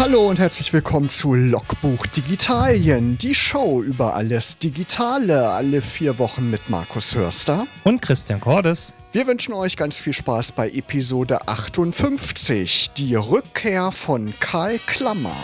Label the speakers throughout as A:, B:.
A: Hallo und herzlich willkommen zu Logbuch Digitalien, die Show über alles Digitale, alle vier Wochen mit Markus Hörster
B: und Christian Cordes.
A: Wir wünschen euch ganz viel Spaß bei Episode 58, die Rückkehr von Karl Klammer.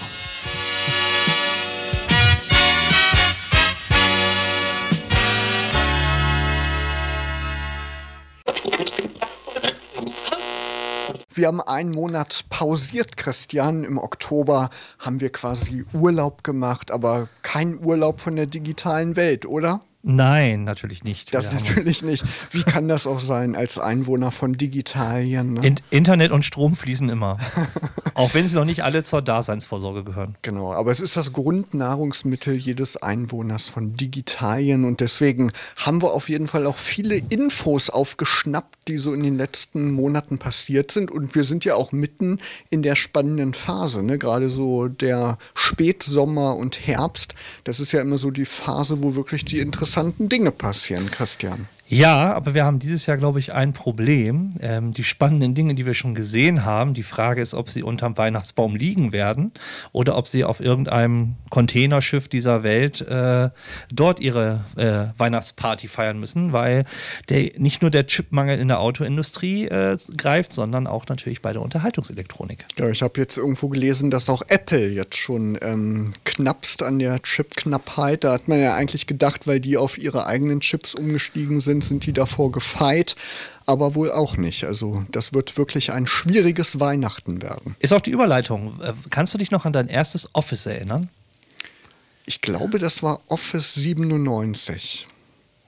A: Wir haben einen Monat pausiert, Christian. Im Oktober haben wir quasi Urlaub gemacht, aber kein Urlaub von der digitalen Welt, oder?
B: Nein, natürlich nicht.
A: Das natürlich nicht. Wie kann das auch sein als Einwohner von Digitalien?
B: Ne? In Internet und Strom fließen immer. auch wenn sie noch nicht alle zur Daseinsvorsorge gehören.
A: Genau, aber es ist das Grundnahrungsmittel jedes Einwohners von Digitalien und deswegen haben wir auf jeden Fall auch viele Infos aufgeschnappt, die so in den letzten Monaten passiert sind und wir sind ja auch mitten in der spannenden Phase. Ne? Gerade so der Spätsommer und Herbst, das ist ja immer so die Phase, wo wirklich die interessanten interessanten Dinge passieren, Christian.
B: Ja, aber wir haben dieses Jahr, glaube ich, ein Problem. Ähm, die spannenden Dinge, die wir schon gesehen haben, die Frage ist, ob sie unterm Weihnachtsbaum liegen werden oder ob sie auf irgendeinem Containerschiff dieser Welt äh, dort ihre äh, Weihnachtsparty feiern müssen, weil der, nicht nur der Chipmangel in der Autoindustrie äh, greift, sondern auch natürlich bei der Unterhaltungselektronik.
A: Ja, ich habe jetzt irgendwo gelesen, dass auch Apple jetzt schon ähm, knappst an der Chipknappheit. Da hat man ja eigentlich gedacht, weil die auf ihre eigenen Chips umgestiegen sind, sind, sind die davor gefeit, aber wohl auch nicht. Also das wird wirklich ein schwieriges Weihnachten werden.
B: Ist auch die Überleitung. Äh, kannst du dich noch an dein erstes Office erinnern?
A: Ich glaube, das war Office 97.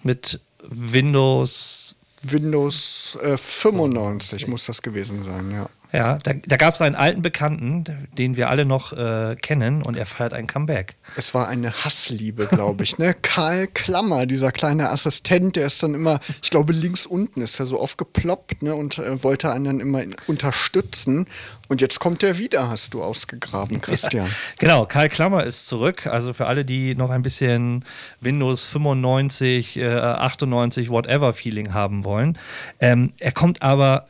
B: Mit Windows
A: Windows äh, 95 muss das gewesen sein, ja.
B: Ja, da, da gab es einen alten Bekannten, den wir alle noch äh, kennen und er feiert ein Comeback.
A: Es war eine Hassliebe, glaube ich. Ne? Karl Klammer, dieser kleine Assistent, der ist dann immer, ich glaube, links unten ist er so aufgeploppt ne? und äh, wollte einen dann immer unterstützen. Und jetzt kommt er wieder, hast du ausgegraben, Christian. Ja,
B: genau, Karl Klammer ist zurück. Also für alle, die noch ein bisschen Windows 95, äh, 98, whatever Feeling haben wollen. Ähm, er kommt aber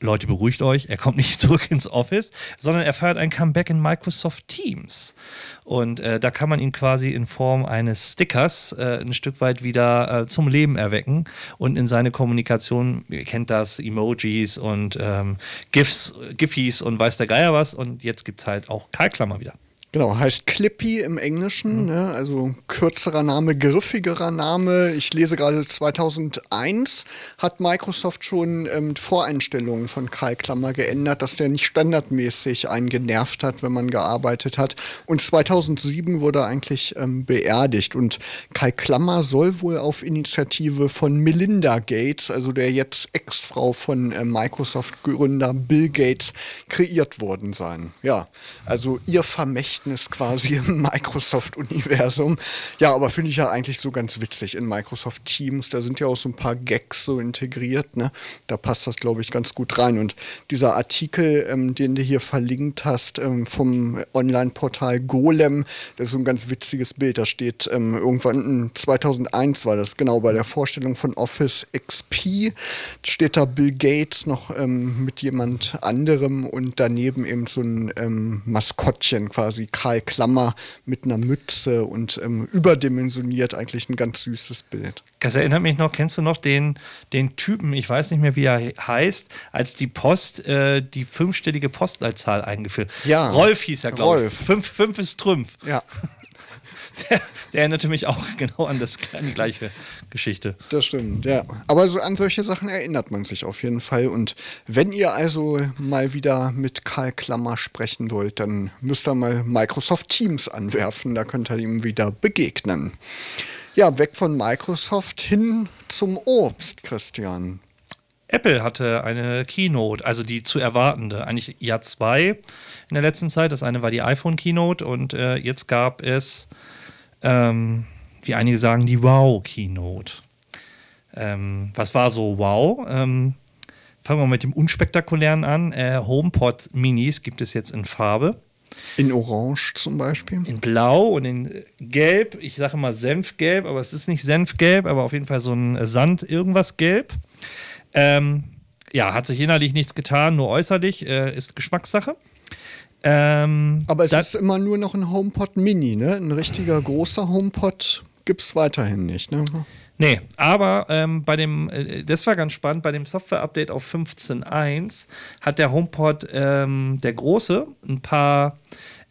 B: Leute, beruhigt euch, er kommt nicht zurück ins Office, sondern er feiert ein Comeback in Microsoft Teams. Und äh, da kann man ihn quasi in Form eines Stickers äh, ein Stück weit wieder äh, zum Leben erwecken und in seine Kommunikation, ihr kennt das, Emojis und ähm, GIFs, Giffies und weiß der Geier was. Und jetzt gibt es halt auch Kalklammer wieder.
A: Genau, heißt Clippy im Englischen, mhm. ne? also kürzerer Name, griffigerer Name. Ich lese gerade 2001 hat Microsoft schon ähm, Voreinstellungen von Kai Klammer geändert, dass der nicht standardmäßig einen genervt hat, wenn man gearbeitet hat. Und 2007 wurde er eigentlich ähm, beerdigt. Und Kai Klammer soll wohl auf Initiative von Melinda Gates, also der jetzt Ex-Frau von äh, Microsoft-Gründer Bill Gates, kreiert worden sein. Ja, also ihr Vermächtnis Verständnis quasi im Microsoft-Universum. Ja, aber finde ich ja eigentlich so ganz witzig in Microsoft Teams. Da sind ja auch so ein paar Gags so integriert. Ne? Da passt das, glaube ich, ganz gut rein. Und dieser Artikel, ähm, den du hier verlinkt hast ähm, vom Online-Portal Golem, das ist so ein ganz witziges Bild. Da steht ähm, irgendwann 2001 war das, genau bei der Vorstellung von Office XP, steht da Bill Gates noch ähm, mit jemand anderem und daneben eben so ein ähm, Maskottchen quasi Karl Klammer mit einer Mütze und ähm, überdimensioniert eigentlich ein ganz süßes Bild.
B: Das erinnert mich noch, kennst du noch den, den Typen, ich weiß nicht mehr, wie er heißt, als die Post äh, die fünfstellige Postleitzahl eingeführt.
A: Ja.
B: Rolf hieß er, glaube ich. Fünf, fünf ist Trümpf.
A: Ja.
B: Der, der, erinnerte mich auch genau an, das, an die gleiche Geschichte.
A: Das stimmt, ja. Aber so an solche Sachen erinnert man sich auf jeden Fall. Und wenn ihr also mal wieder mit Karl Klammer sprechen wollt, dann müsst ihr mal Microsoft Teams anwerfen. Da könnt ihr ihm wieder begegnen. Ja, weg von Microsoft hin zum Obst, Christian.
B: Apple hatte eine Keynote, also die zu erwartende, eigentlich ja zwei in der letzten Zeit. Das eine war die iPhone Keynote und äh, jetzt gab es ähm, wie einige sagen, die Wow-Keynote. Ähm, was war so Wow? Ähm, fangen wir mit dem Unspektakulären an. Äh, HomePod Minis gibt es jetzt in Farbe.
A: In Orange zum Beispiel?
B: In Blau und in Gelb. Ich sage mal Senfgelb, aber es ist nicht Senfgelb, aber auf jeden Fall so ein Sand-Irgendwas-Gelb. Ähm, ja, hat sich innerlich nichts getan, nur äußerlich, äh, ist Geschmackssache.
A: Ähm, Aber es ist immer nur noch ein HomePod Mini, ne? Ein richtiger großer HomePod gibt es weiterhin nicht, ne?
B: Nee, aber ähm, bei dem, äh, das war ganz spannend, bei dem Software-Update auf 15.1 hat der HomePod, ähm, der große, ein paar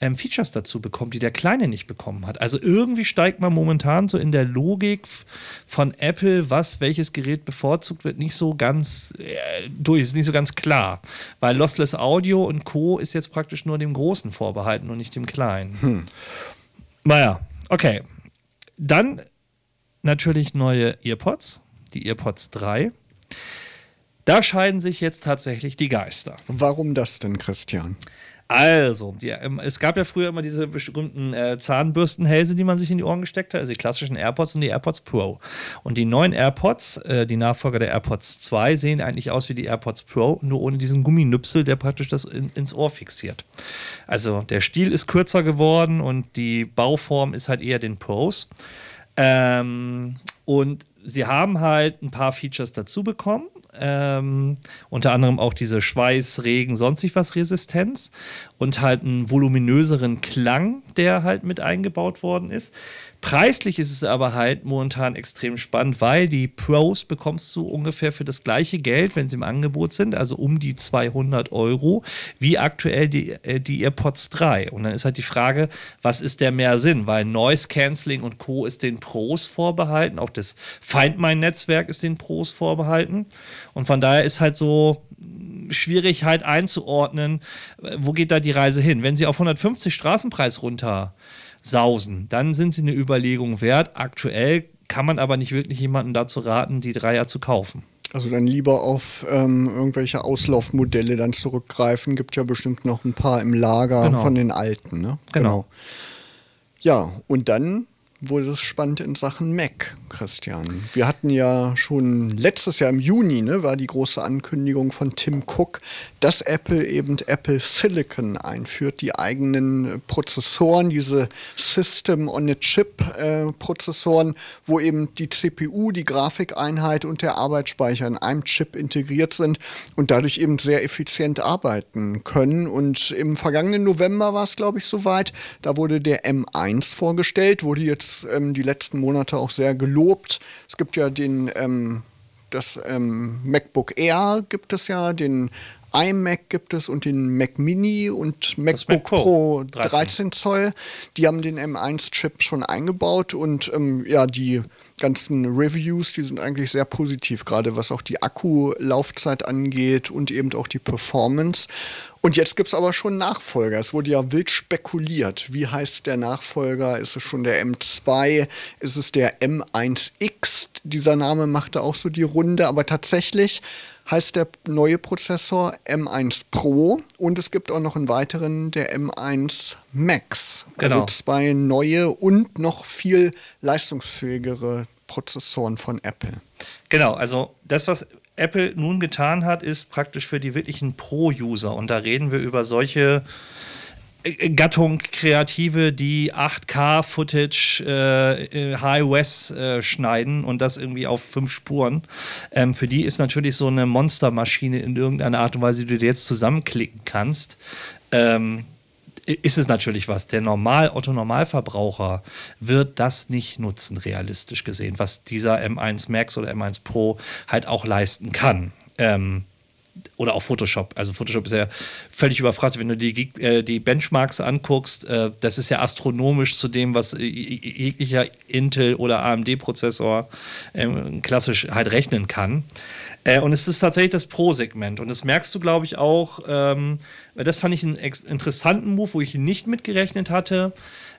B: ähm, Features dazu bekommen, die der Kleine nicht bekommen hat. Also irgendwie steigt man momentan so in der Logik von Apple, was welches Gerät bevorzugt wird, nicht so ganz äh, durch, ist nicht so ganz klar. Weil Lossless Audio und Co. ist jetzt praktisch nur dem Großen vorbehalten und nicht dem Kleinen. Hm. Naja, okay. Dann natürlich neue EarPods, die EarPods 3. Da scheiden sich jetzt tatsächlich die Geister.
A: Warum das denn, Christian?
B: Also, die, ähm, es gab ja früher immer diese berühmten äh, Zahnbürstenhälse, die man sich in die Ohren gesteckt hat, also die klassischen AirPods und die AirPods Pro. Und die neuen AirPods, äh, die Nachfolger der AirPods 2, sehen eigentlich aus wie die AirPods Pro, nur ohne diesen Gumminüpsel, der praktisch das in, ins Ohr fixiert. Also der Stiel ist kürzer geworden und die Bauform ist halt eher den Pros. Ähm, und sie haben halt ein paar Features dazu bekommen. Ähm, unter anderem auch diese Schweiß, Regen, sonstig was Resistenz und halt einen voluminöseren Klang, der halt mit eingebaut worden ist. Preislich ist es aber halt momentan extrem spannend, weil die Pros bekommst du ungefähr für das gleiche Geld, wenn sie im Angebot sind, also um die 200 Euro, wie aktuell die, äh, die AirPods 3. Und dann ist halt die Frage, was ist der mehr Sinn? Weil Noise Cancelling und Co. ist den Pros vorbehalten, auch das Find My Netzwerk ist den Pros vorbehalten. Und von daher ist halt so schwierig halt einzuordnen, wo geht da die Reise hin. Wenn sie auf 150 Straßenpreis runter sausen. Dann sind sie eine Überlegung wert. Aktuell kann man aber nicht wirklich jemanden dazu raten, die Dreier zu kaufen.
A: Also dann lieber auf ähm, irgendwelche Auslaufmodelle dann zurückgreifen. Gibt ja bestimmt noch ein paar im Lager genau. von den alten. Ne?
B: Genau. genau.
A: Ja, und dann wurde es spannend in Sachen Mac, Christian. Wir hatten ja schon letztes Jahr im Juni, ne, war die große Ankündigung von Tim Cook, dass Apple eben Apple Silicon einführt, die eigenen Prozessoren, diese System on a Chip äh, wo eben die CPU, die Grafikeinheit und der Arbeitsspeicher in einem Chip integriert sind und dadurch eben sehr effizient arbeiten können. Und im vergangenen November war es, glaube ich, soweit. Da wurde der M1 vorgestellt, wurde jetzt ähm, die letzten Monate auch sehr gelobt. Es gibt ja den, ähm, das ähm, MacBook Air gibt es ja, den iMac gibt es und den Mac Mini und MacBook Mac Pro 13. 13. Zoll. Die haben den M1-Chip schon eingebaut und ähm, ja, die ganzen Reviews, die sind eigentlich sehr positiv, gerade was auch die Akkulaufzeit angeht und eben auch die Performance. Und jetzt gibt es aber schon Nachfolger. Es wurde ja wild spekuliert. Wie heißt der Nachfolger? Ist es schon der M2? Ist es der M1X? Dieser Name machte auch so die Runde, aber tatsächlich heißt der neue Prozessor M1 Pro und es gibt auch noch einen weiteren, der M1 Max. Also genau. Also zwei neue und noch viel leistungsfähigere Prozessoren von Apple.
B: Genau, also das, was Apple nun getan hat, ist praktisch für die wirklichen Pro-User. Und da reden wir über solche Gattung Kreative, die 8K-Footage äh, äh High-West äh, schneiden und das irgendwie auf fünf Spuren. Ähm, für die ist natürlich so eine Monstermaschine in irgendeiner Art und Weise, die du jetzt zusammenklicken kannst, ähm, ist es natürlich was. Der Normal Otto-Normalverbraucher wird das nicht nutzen, realistisch gesehen, was dieser M1 Max oder M1 Pro halt auch leisten kann. Ähm, oder auch Photoshop. Also Photoshop ist ja völlig überfrachtet. Wenn du die, äh, die Benchmarks anguckst, äh, das ist ja astronomisch zu dem, was jeglicher Intel- oder AMD-Prozessor ähm, klassisch halt rechnen kann. Äh, und es ist tatsächlich das Pro-Segment. Und das merkst du, glaube ich, auch. Ähm, das fand ich einen interessanten Move, wo ich nicht mitgerechnet hatte,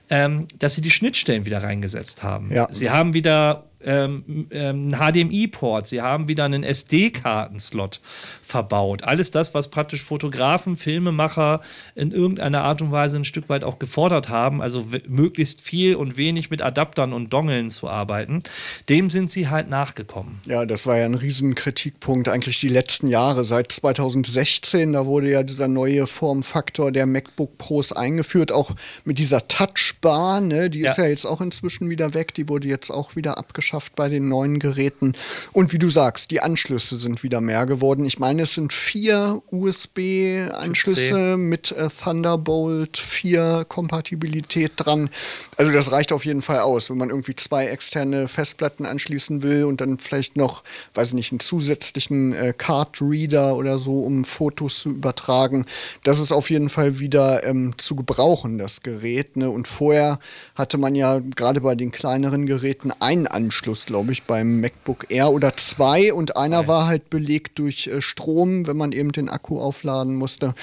B: ähm, dass sie die Schnittstellen wieder reingesetzt haben. Ja. Sie haben wieder ähm, ähm, HDMI-Port, sie haben wieder einen SD-Kartenslot verbaut. Alles das, was praktisch Fotografen, Filmemacher in irgendeiner Art und Weise ein Stück weit auch gefordert haben, also möglichst viel und wenig mit Adaptern und Dongeln zu arbeiten, dem sind sie halt nachgekommen.
A: Ja, das war ja ein Riesenkritikpunkt eigentlich die letzten Jahre. Seit 2016, da wurde ja dieser neue Formfaktor der MacBook Pros eingeführt, auch mit dieser Touchbar, ne? die ja. ist ja jetzt auch inzwischen wieder weg, die wurde jetzt auch wieder abgeschafft Eigenschaft bei den neuen Geräten. Und wie du sagst, die Anschlüsse sind wieder mehr geworden. Ich meine, es sind vier USB-Anschlüsse mit äh, Thunderbolt 4 Kompatibilität dran. Also das reicht auf jeden Fall aus, wenn man irgendwie zwei externe Festplatten anschließen will und dann vielleicht noch, weiß ich nicht, einen zusätzlichen äh, Card Reader oder so, um Fotos zu übertragen. Das ist auf jeden Fall wieder ähm, zu gebrauchen, das Gerät. Ne? Und vorher hatte man ja gerade bei den kleineren Geräten einen Anschluss, glaube ich, beim MacBook Air oder zwei und einer ja. war halt belegt durch äh, Strom, wenn man eben den Akku aufladen musste.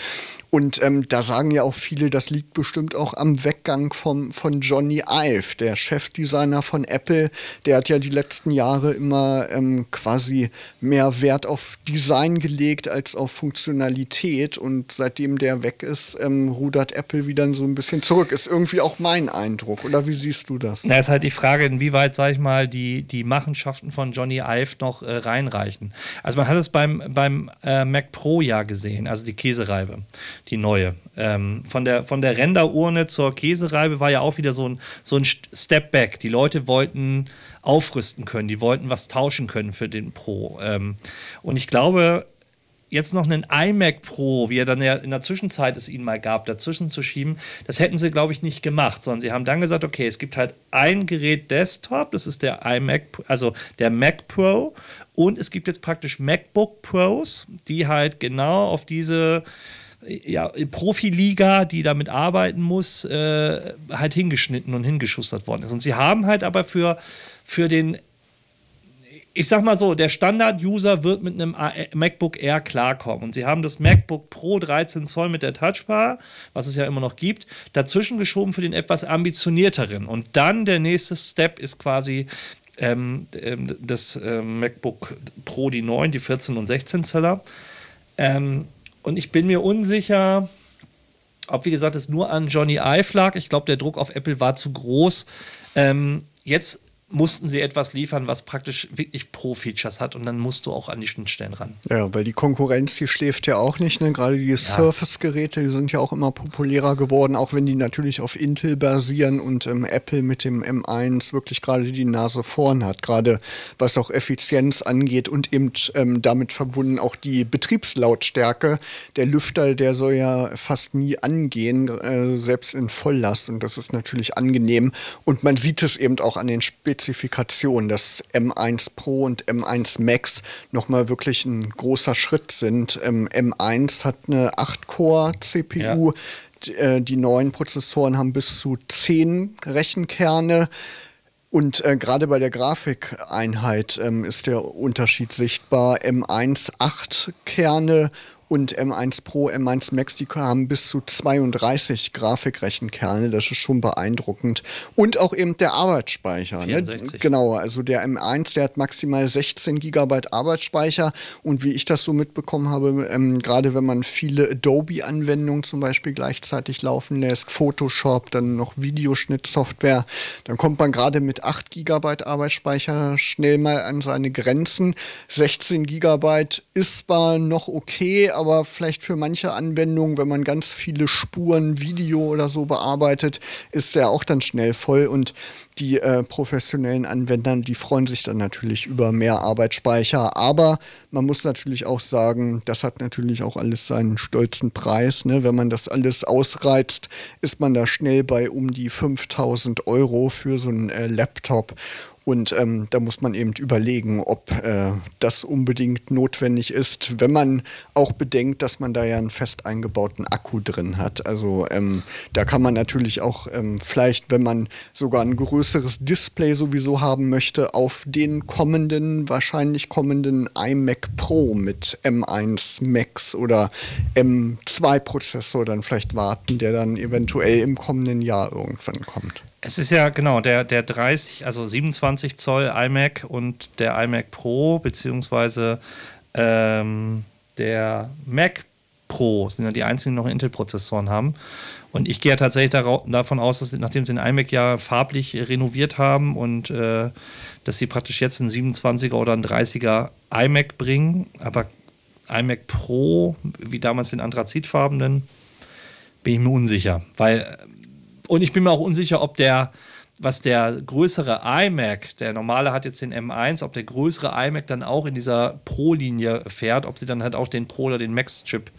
A: Und ähm, da sagen ja auch viele, das liegt bestimmt auch am Weggang vom, von Johnny Ive, der Chefdesigner von Apple. Der hat ja die letzten Jahre immer ähm, quasi mehr Wert auf Design gelegt als auf Funktionalität. Und seitdem der weg ist, ähm, rudert Apple wieder so ein bisschen zurück. Ist irgendwie auch mein Eindruck. Oder wie siehst du das?
B: Na, ist halt die Frage, inwieweit, sag ich mal, die, die Machenschaften von Johnny Ive noch äh, reinreichen. Also man hat es beim, beim äh, Mac Pro ja gesehen, also die Käsereibe die neue. Ähm, von, der, von der Renderurne zur Käsereibe war ja auch wieder so ein, so ein Step Back. Die Leute wollten aufrüsten können, die wollten was tauschen können für den Pro. Ähm, und ich glaube, jetzt noch einen iMac Pro, wie er dann ja in der Zwischenzeit es ihnen mal gab, dazwischen zu schieben, das hätten sie, glaube ich, nicht gemacht, sondern sie haben dann gesagt, okay, es gibt halt ein Gerät Desktop, das ist der iMac, also der Mac Pro, und es gibt jetzt praktisch MacBook Pros, die halt genau auf diese ja, Profiliga, die damit arbeiten muss, äh, halt hingeschnitten und hingeschustert worden ist. Und sie haben halt aber für, für den, ich sag mal so, der Standard-User wird mit einem MacBook Air klarkommen. Und sie haben das MacBook Pro 13 Zoll mit der Touchbar, was es ja immer noch gibt, dazwischen geschoben für den etwas ambitionierteren. Und dann der nächste Step ist quasi ähm, ähm das äh, MacBook Pro, die 9, die 14 und 16 Zöller. Ähm, und ich bin mir unsicher, ob, wie gesagt, es nur an Johnny Ive lag. Ich glaube, der Druck auf Apple war zu groß. Ähm, jetzt mussten sie etwas liefern, was praktisch wirklich Pro-Features hat und dann musst du auch an die Schnittstellen ran.
A: Ja, weil die Konkurrenz, die schläft ja auch nicht. Ne? Gerade die ja. Surface-Geräte, die sind ja auch immer populärer geworden, auch wenn die natürlich auf Intel basieren und ähm, Apple mit dem M1 wirklich gerade die Nase vorn hat, gerade was auch Effizienz angeht und eben ähm, damit verbunden auch die Betriebslautstärke. Der Lüfter, der soll ja fast nie angehen, äh, selbst in Volllast und das ist natürlich angenehm und man sieht es eben auch an den Spezifikationen Spezifikation, dass M1 Pro und M1 Max nochmal wirklich ein großer Schritt sind. Ähm, M1 hat eine 8-Core-CPU. Ja. Äh, die neuen Prozessoren haben bis zu 10 Rechenkerne. Und äh, gerade bei der Grafikeinheit ähm, ist der Unterschied sichtbar. M1 8 Kerne und M1 Pro, M1 Max, die haben bis zu 32 Grafikrechenkerne. Das ist schon beeindruckend. Und auch eben der Arbeitsspeicher. Ne? Genau, also der M1, der hat maximal 16 GB Arbeitsspeicher. Und wie ich das so mitbekommen habe, ähm, gerade wenn man viele Adobe-Anwendungen zum Beispiel gleichzeitig laufen lässt, Photoshop, dann noch Videoschnittsoftware, dann kommt man gerade mit 8 GB Arbeitsspeicher schnell mal an seine Grenzen. 16 GB ist zwar noch okay, aber aber vielleicht für manche Anwendungen, wenn man ganz viele Spuren, Video oder so bearbeitet, ist der auch dann schnell voll und die äh, professionellen Anwender, die freuen sich dann natürlich über mehr Arbeitsspeicher. Aber man muss natürlich auch sagen, das hat natürlich auch alles seinen stolzen Preis. Ne? Wenn man das alles ausreizt, ist man da schnell bei um die 5000 Euro für so einen äh, Laptop. Und ähm, da muss man eben überlegen, ob äh, das unbedingt notwendig ist, wenn man auch bedenkt, dass man da ja einen fest eingebauten Akku drin hat. Also ähm, da kann man natürlich auch ähm, vielleicht, wenn man sogar ein größeres Display sowieso haben möchte, auf den kommenden, wahrscheinlich kommenden iMac Pro mit M1 Max oder M2 Prozessor dann vielleicht warten, der dann eventuell im kommenden Jahr irgendwann kommt.
B: Es ist ja genau der, der 30, also 27 Zoll iMac und der iMac Pro, beziehungsweise ähm, der Mac Pro sind ja die einzigen, die noch Intel-Prozessoren haben. Und ich gehe ja tatsächlich davon aus, dass nachdem sie den iMac ja farblich renoviert haben und äh, dass sie praktisch jetzt einen 27er oder einen 30er iMac bringen, aber iMac Pro, wie damals den anthrazitfarbenen, bin ich mir unsicher, weil und ich bin mir auch unsicher, ob der, was der größere iMac, der normale hat jetzt den M1, ob der größere iMac dann auch in dieser Pro-Linie fährt, ob sie dann halt auch den Pro oder den Max-Chip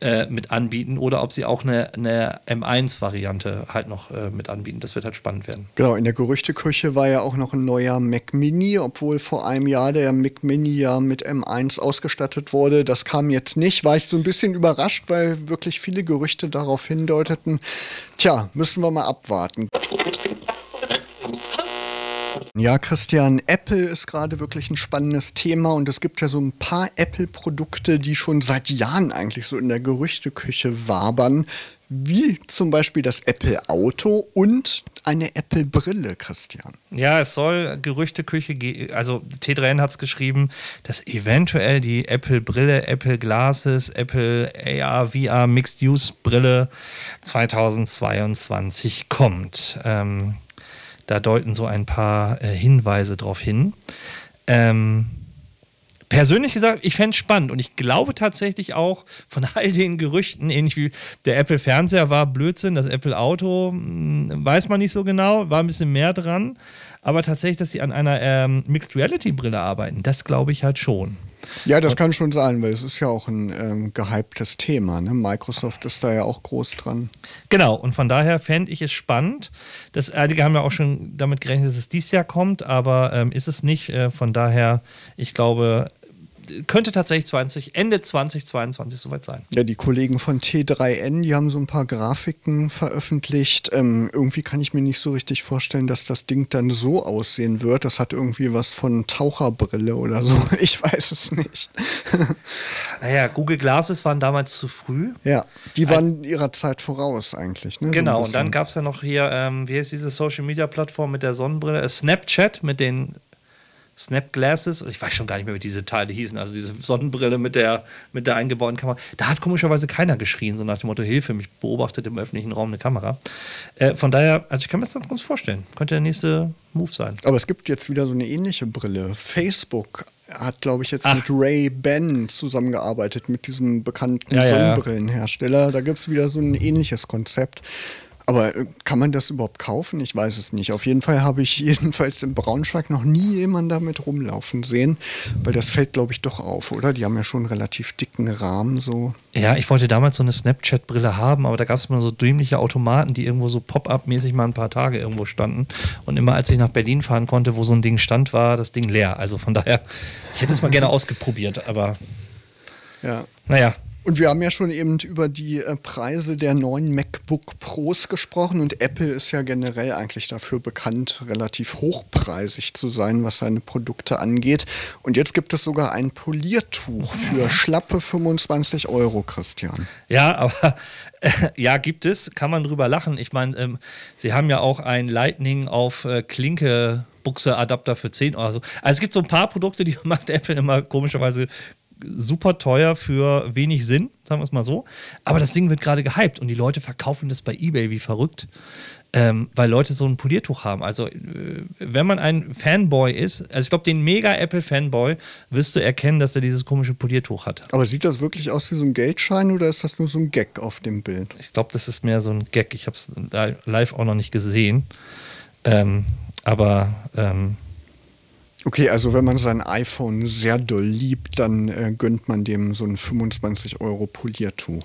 B: äh, mit anbieten oder ob sie auch eine, eine M1-Variante halt noch äh, mit anbieten. Das wird halt spannend werden.
A: Genau, in der Gerüchteküche war ja auch noch ein neuer Mac Mini, obwohl vor einem Jahr der Mac Mini ja mit M1 ausgestattet wurde. Das kam jetzt nicht. War ich so ein bisschen überrascht, weil wirklich viele Gerüchte darauf hindeuteten. Tja, müssen wir mal abwarten. Ja, Christian, Apple ist gerade wirklich ein spannendes Thema und es gibt ja so ein paar Apple-Produkte, die schon seit Jahren eigentlich so in der Gerüchteküche wabern, wie zum Beispiel das Apple Auto und eine Apple Brille, Christian.
B: Ja, es soll Gerüchteküche also T3N hat es geschrieben, dass eventuell die Apple Brille, Apple Glasses, Apple AR, VR Mixed Use Brille 2022 kommt. Ähm, da deuten so ein paar äh, Hinweise drauf hin. Ähm, persönlich gesagt, ich fände es spannend und ich glaube tatsächlich auch von all den Gerüchten, ähnlich wie der Apple Fernseher war Blödsinn, das Apple Auto mh, hm, weiß man nicht so genau, war ein bisschen mehr dran, aber tatsächlich, dass sie an einer ähm, Mixed Reality Brille arbeiten, das glaube ich halt schon.
A: Ja, das kann schon sein, weil es ist ja auch ein ähm, gehyptes Thema. Ne? Microsoft ist da ja auch groß dran.
B: Genau, und von daher fände ich es spannend. Das, einige haben ja auch schon damit gerechnet, dass es dieses Jahr kommt, aber ähm, ist es nicht. Äh, von daher, ich glaube, könnte tatsächlich 20, Ende 2022 soweit sein.
A: Ja, die Kollegen von T3N, die haben so ein paar Grafiken veröffentlicht. Ähm, irgendwie kann ich mir nicht so richtig vorstellen, dass das Ding dann so aussehen wird. Das hat irgendwie was von Taucherbrille oder so. Ich weiß es nicht.
B: naja, Google Glasses waren damals zu früh.
A: Ja, die waren Als, ihrer Zeit voraus eigentlich.
B: Ne? Genau, so und dann gab es ja noch hier, ähm, wie heißt diese Social Media Plattform mit der Sonnenbrille? Äh, Snapchat mit den Snap Glasses, ich weiß schon gar nicht mehr, wie diese Teile hießen, also diese Sonnenbrille mit der, mit der eingebauten Kamera. Da hat komischerweise keiner geschrien, so nach dem Motto: Hilfe, mich beobachtet im öffentlichen Raum eine Kamera. Äh, von daher, also ich kann mir das ganz gut vorstellen. Könnte der nächste Move sein.
A: Aber es gibt jetzt wieder so eine ähnliche Brille. Facebook hat, glaube ich, jetzt Ach. mit Ray Ben zusammengearbeitet, mit diesem bekannten ja, Sonnenbrillenhersteller. Da gibt es wieder so ein ähnliches Konzept. Aber äh, kann man das überhaupt kaufen? Ich weiß es nicht. Auf jeden Fall habe ich jedenfalls in Braunschweig noch nie jemanden damit rumlaufen sehen, weil das fällt, glaube ich, doch auf, oder? Die haben ja schon einen relativ dicken Rahmen so.
B: Ja, ich wollte damals so eine Snapchat-Brille haben, aber da gab es immer so dämliche Automaten, die irgendwo so Pop-up-mäßig mal ein paar Tage irgendwo standen. Und immer als ich nach Berlin fahren konnte, wo so ein Ding stand, war das Ding leer. Also von daher, ich hätte es mal gerne ausgeprobiert, aber
A: ja. naja, und wir haben ja schon eben über die äh, Preise der neuen MacBook Pros gesprochen und Apple ist ja generell eigentlich dafür bekannt, relativ hochpreisig zu sein, was seine Produkte angeht. Und jetzt gibt es sogar ein Poliertuch für schlappe 25 Euro, Christian.
B: Ja, aber äh, ja, gibt es, kann man drüber lachen. Ich meine, ähm, sie haben ja auch ein Lightning auf äh, Klinke Buchse-Adapter für 10 Euro. Also es gibt so ein paar Produkte, die macht Apple immer komischerweise super teuer für wenig Sinn, sagen wir es mal so. Aber das Ding wird gerade gehypt und die Leute verkaufen das bei eBay wie verrückt, ähm, weil Leute so ein Poliertuch haben. Also, äh, wenn man ein Fanboy ist, also ich glaube, den Mega-Apple-Fanboy wirst du erkennen, dass er dieses komische Poliertuch hat.
A: Aber sieht das wirklich aus wie so ein Geldschein oder ist das nur so ein Gag auf dem Bild?
B: Ich glaube, das ist mehr so ein Gag. Ich habe es live auch noch nicht gesehen. Ähm, aber. Ähm,
A: Okay, also wenn man sein iPhone sehr doll liebt, dann äh, gönnt man dem so ein 25 Euro Poliertuch.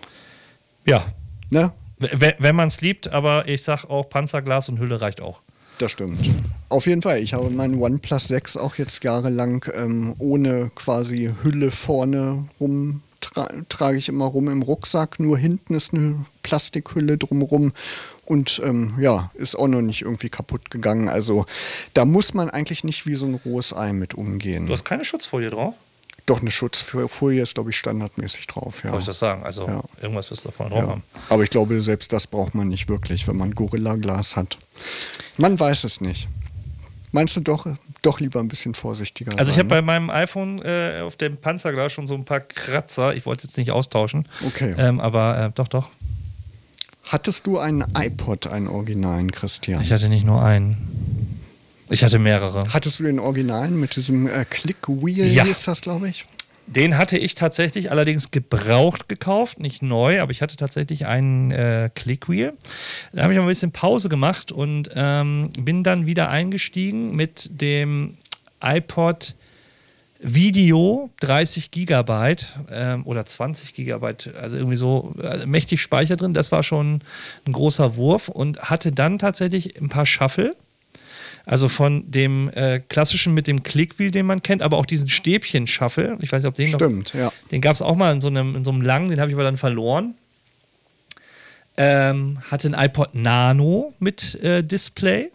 B: Ja. Ne? W wenn man es liebt, aber ich sag auch Panzerglas und Hülle reicht auch.
A: Das stimmt. Auf jeden Fall. Ich habe meinen OnePlus 6 auch jetzt jahrelang ähm, ohne quasi Hülle vorne rum tra trage ich immer rum im Rucksack. Nur hinten ist eine Plastikhülle drumrum und ähm, ja, ist auch noch nicht irgendwie kaputt gegangen. Also da muss man eigentlich nicht wie so ein rohes Ei mit umgehen.
B: Du hast keine Schutzfolie drauf?
A: Doch, eine Schutzfolie ist, glaube ich, standardmäßig drauf. Ja.
B: Wollte ich das sagen? Also ja. irgendwas wirst du davon drauf ja. haben.
A: Aber ich glaube, selbst das braucht man nicht wirklich, wenn man Gorilla-Glas hat. Man weiß es nicht. Meinst du doch, doch lieber ein bisschen vorsichtiger
B: Also ich habe ne? bei meinem iPhone äh, auf dem Panzerglas schon so ein paar Kratzer. Ich wollte es jetzt nicht austauschen.
A: Okay.
B: Ähm, aber äh, doch, doch.
A: Hattest du einen iPod, einen originalen, Christian?
B: Ich hatte nicht nur einen. Ich hatte mehrere.
A: Hattest du den originalen mit diesem äh, Click-Wheel,
B: ja.
A: hieß das, glaube ich?
B: Den hatte ich tatsächlich allerdings gebraucht gekauft, nicht neu, aber ich hatte tatsächlich einen äh, Clickwheel. Da habe ich mal ein bisschen Pause gemacht und ähm, bin dann wieder eingestiegen mit dem iPod Video 30 Gigabyte ähm, oder 20 Gigabyte, also irgendwie so also mächtig Speicher drin. Das war schon ein großer Wurf und hatte dann tatsächlich ein paar Shuffle. Also von dem äh, klassischen mit dem Clickwheel, den man kennt, aber auch diesen Stäbchen-Shuffle. Ich weiß nicht, ob den
A: Stimmt,
B: noch,
A: ja.
B: Den gab es auch mal in so einem, in so einem langen, den habe ich aber dann verloren. Ähm, hatte ein iPod Nano mit äh, Display.